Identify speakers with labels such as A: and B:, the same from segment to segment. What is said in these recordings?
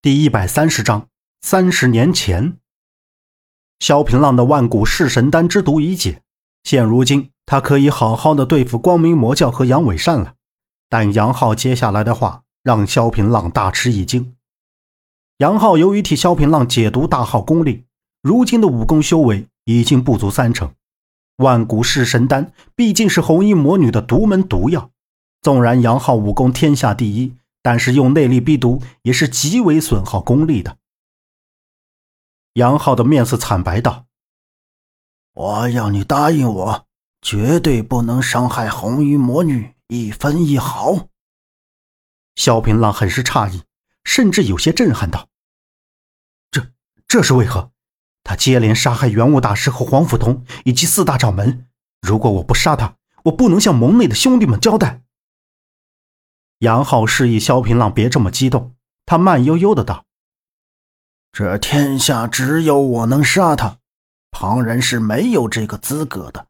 A: 第一百三十章，三十年前，萧平浪的万古弑神丹之毒已解，现如今他可以好好的对付光明魔教和杨伟善了。但杨浩接下来的话让萧平浪大吃一惊。杨浩由于替萧平浪解毒大耗功力，如今的武功修为已经不足三成。万古弑神丹毕竟是红衣魔女的独门毒药，纵然杨浩武功天下第一。但是用内力逼毒也是极为损耗功力的。杨浩的面色惨白道：“
B: 我要你答应我，绝对不能伤害红衣魔女一分一毫。”
A: 萧平浪很是诧异，甚至有些震撼道：“这这是为何？他接连杀害元武大师和黄甫通以及四大掌门，如果我不杀他，我不能向盟内的兄弟们交代。”杨浩示意萧平浪别这么激动，他慢悠悠的道：“
B: 这天下只有我能杀他，旁人是没有这个资格的。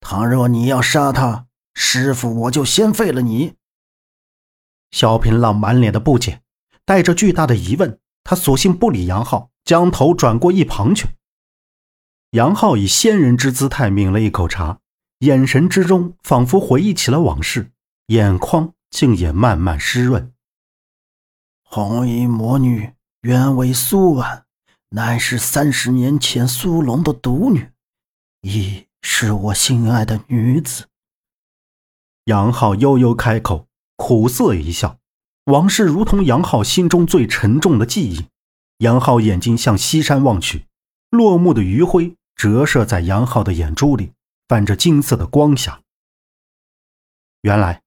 B: 倘若你要杀他，师傅我就先废了你。”
A: 萧平浪满脸的不解，带着巨大的疑问，他索性不理杨浩，将头转过一旁去。杨浩以仙人之姿态抿了一口茶，眼神之中仿佛回忆起了往事，眼眶。竟也慢慢湿润。
B: 红衣魔女原为苏婉，乃是三十年前苏龙的独女，亦是我心爱的女子。
A: 杨浩悠悠开口，苦涩一笑。往事如同杨浩心中最沉重的记忆。杨浩眼睛向西山望去，落幕的余晖折射在杨浩的眼珠里，泛着金色的光霞。原来。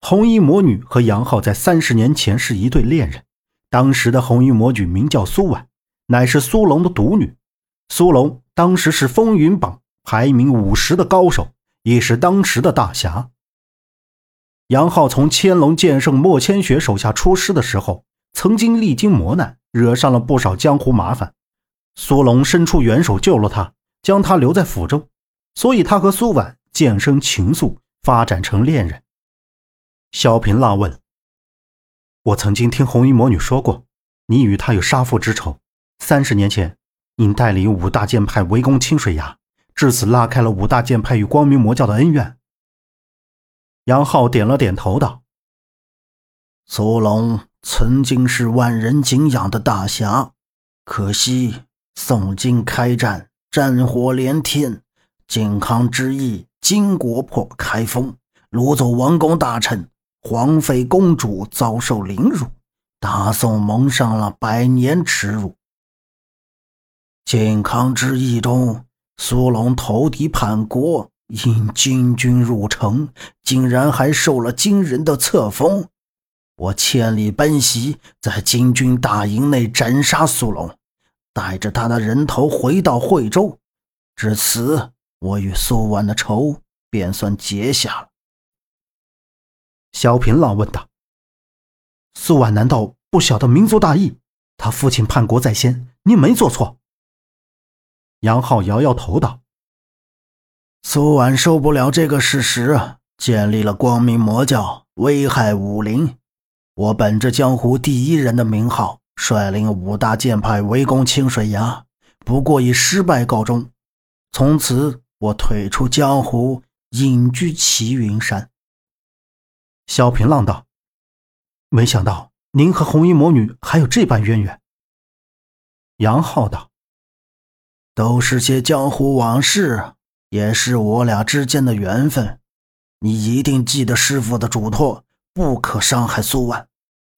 A: 红衣魔女和杨浩在三十年前是一对恋人。当时的红衣魔女名叫苏婉，乃是苏龙的独女。苏龙当时是风云榜排名五十的高手，也是当时的大侠。杨浩从千龙剑圣莫千雪手下出师的时候，曾经历经磨难，惹上了不少江湖麻烦。苏龙伸出援手救了他，将他留在府中，所以他和苏婉渐生情愫，发展成恋人。萧平浪问：“我曾经听红衣魔女说过，你与她有杀父之仇。三十年前，你带领五大剑派围攻清水崖，至此拉开了五大剑派与光明魔教的恩怨。”杨浩点了点头，道：“
B: 苏龙曾经是万人敬仰的大侠，可惜宋金开战，战火连天，靖康之役，金国破开封，掳走王公大臣。”皇妃公主遭受凌辱，大宋蒙上了百年耻辱。靖康之役中，苏龙投敌叛国，引金军入城，竟然还受了金人的册封。我千里奔袭，在金军大营内斩杀苏龙，带着他的人头回到惠州。至此，我与苏婉的仇便算结下了。
A: 萧平浪问道：“苏婉难道不晓得民族大义？他父亲叛国在先，你没做错。”
B: 杨浩摇摇头道：“苏婉受不了这个事实，建立了光明魔教，危害武林。我本着江湖第一人的名号，率领五大剑派围攻清水崖，不过以失败告终。从此，我退出江湖，隐居齐云山。”
A: 萧平浪道：“没想到您和红衣魔女还有这般渊源。”
B: 杨浩道：“都是些江湖往事，也是我俩之间的缘分。你一定记得师傅的嘱托，不可伤害苏婉。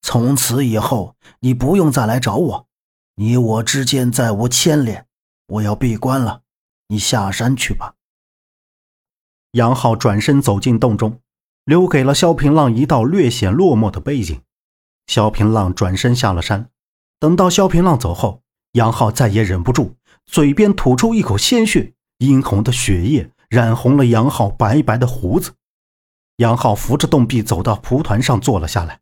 B: 从此以后，你不用再来找我，你我之间再无牵连。我要闭关了，你下山去吧。”
A: 杨浩转身走进洞中。留给了萧平浪一道略显落寞的背影。萧平浪转身下了山。等到萧平浪走后，杨浩再也忍不住，嘴边吐出一口鲜血，殷红的血液染红了杨浩白白的胡子。杨浩扶着洞壁走到蒲团上坐了下来，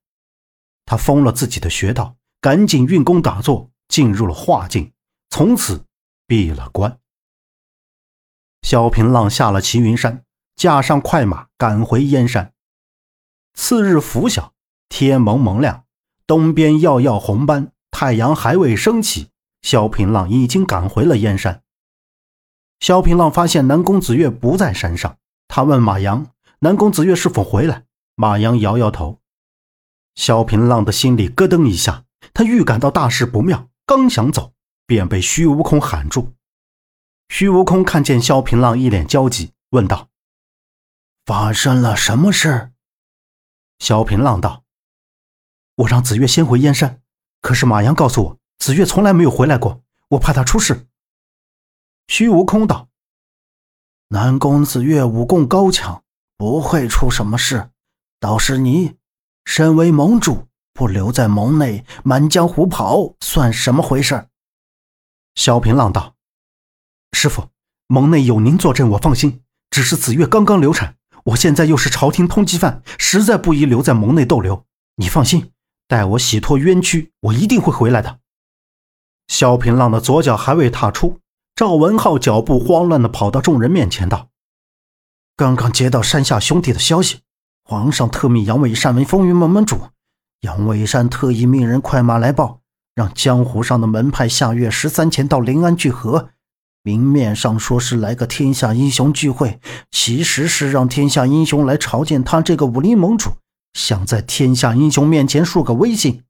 A: 他封了自己的穴道，赶紧运功打坐，进入了化境，从此闭了关。萧平浪下了齐云山，驾上快马赶回燕山。次日拂晓，天蒙蒙亮，东边耀耀红斑，太阳还未升起，萧平浪已经赶回了燕山。萧平浪发现南宫子月不在山上，他问马阳：“南宫子月是否回来？”马阳摇摇头。萧平浪的心里咯噔一下，他预感到大事不妙，刚想走，便被虚无空喊住。虚无空看见萧平浪一脸焦急，问道：“
B: 发生了什么事？”
A: 萧平浪道：“我让子月先回燕山，可是马阳告诉我，子月从来没有回来过，我怕他出事。”
B: 虚无空道：“南宫子月武功高强，不会出什么事。倒是你，身为盟主，不留在盟内，满江湖跑，算什么回事？”
A: 萧平浪道。师傅，盟内有您坐镇，我放心。只是子月刚刚流产，我现在又是朝廷通缉犯，实在不宜留在盟内逗留。你放心，待我洗脱冤屈，我一定会回来的。萧平浪的左脚还未踏出，赵文浩脚步慌乱地跑到众人面前道：“刚刚接到山下兄弟的消息，皇上特命杨伟山为风云门门主。杨伟山特意命人快马来报，让江湖上的门派下月十三前到临安聚合。”明面上说是来个天下英雄聚会，其实是让天下英雄来朝见他这个武林盟主，想在天下英雄面前树个威信。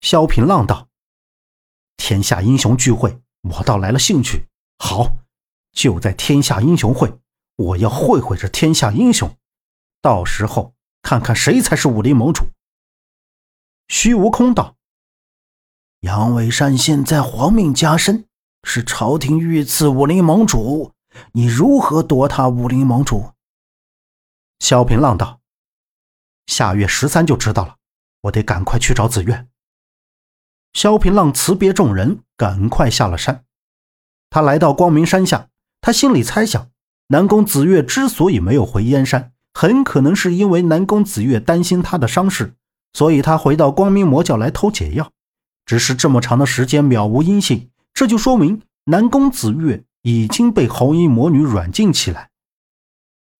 A: 萧平浪道：“天下英雄聚会，我倒来了兴趣。好，就在天下英雄会，我要会会这天下英雄，到时候看看谁才是武林盟主。”
B: 虚无空道：“杨伟山现在皇命加身。”是朝廷御赐武林盟主，你如何夺他武林盟主？
A: 萧平浪道：“下月十三就知道了，我得赶快去找紫月。”萧平浪辞别众人，赶快下了山。他来到光明山下，他心里猜想，南宫子月之所以没有回燕山，很可能是因为南宫子月担心他的伤势，所以他回到光明魔教来偷解药。只是这么长的时间渺无音信。这就说明南宫子月已经被红衣魔女软禁起来。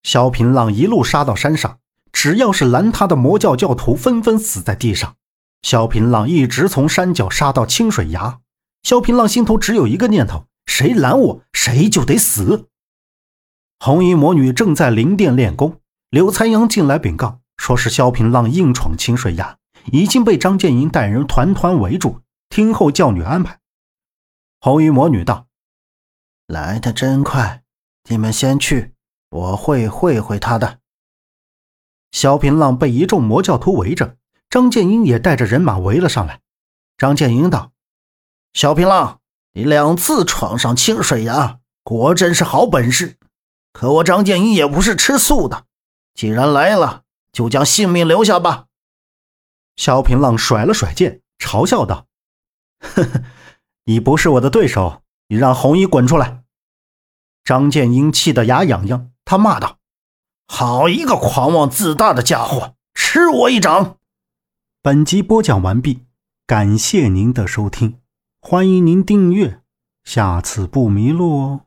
A: 萧平浪一路杀到山上，只要是拦他的魔教教徒，纷纷死在地上。萧平浪一直从山脚杀到清水崖。萧平浪心头只有一个念头：谁拦我，谁就得死。红衣魔女正在灵殿练功，柳残阳进来禀告，说是萧平浪硬闯清水崖，已经被张建英带人团团围住，听候教女安排。红衣魔女道：“
B: 来的真快，你们先去，我会会会他的。”
A: 萧平浪被一众魔教徒围着，张建英也带着人马围了上来。张建英道：“
B: 萧平浪，你两次闯上清水崖，果真是好本事。可我张建英也不是吃素的，既然来了，就将性命留下吧。”
A: 萧平浪甩了甩剑，嘲笑道：“呵呵。”你不是我的对手，你让红衣滚出来！张建英气得牙痒痒，他骂道：“
B: 好一个狂妄自大的家伙，吃我一掌！”
A: 本集播讲完毕，感谢您的收听，欢迎您订阅，下次不迷路哦。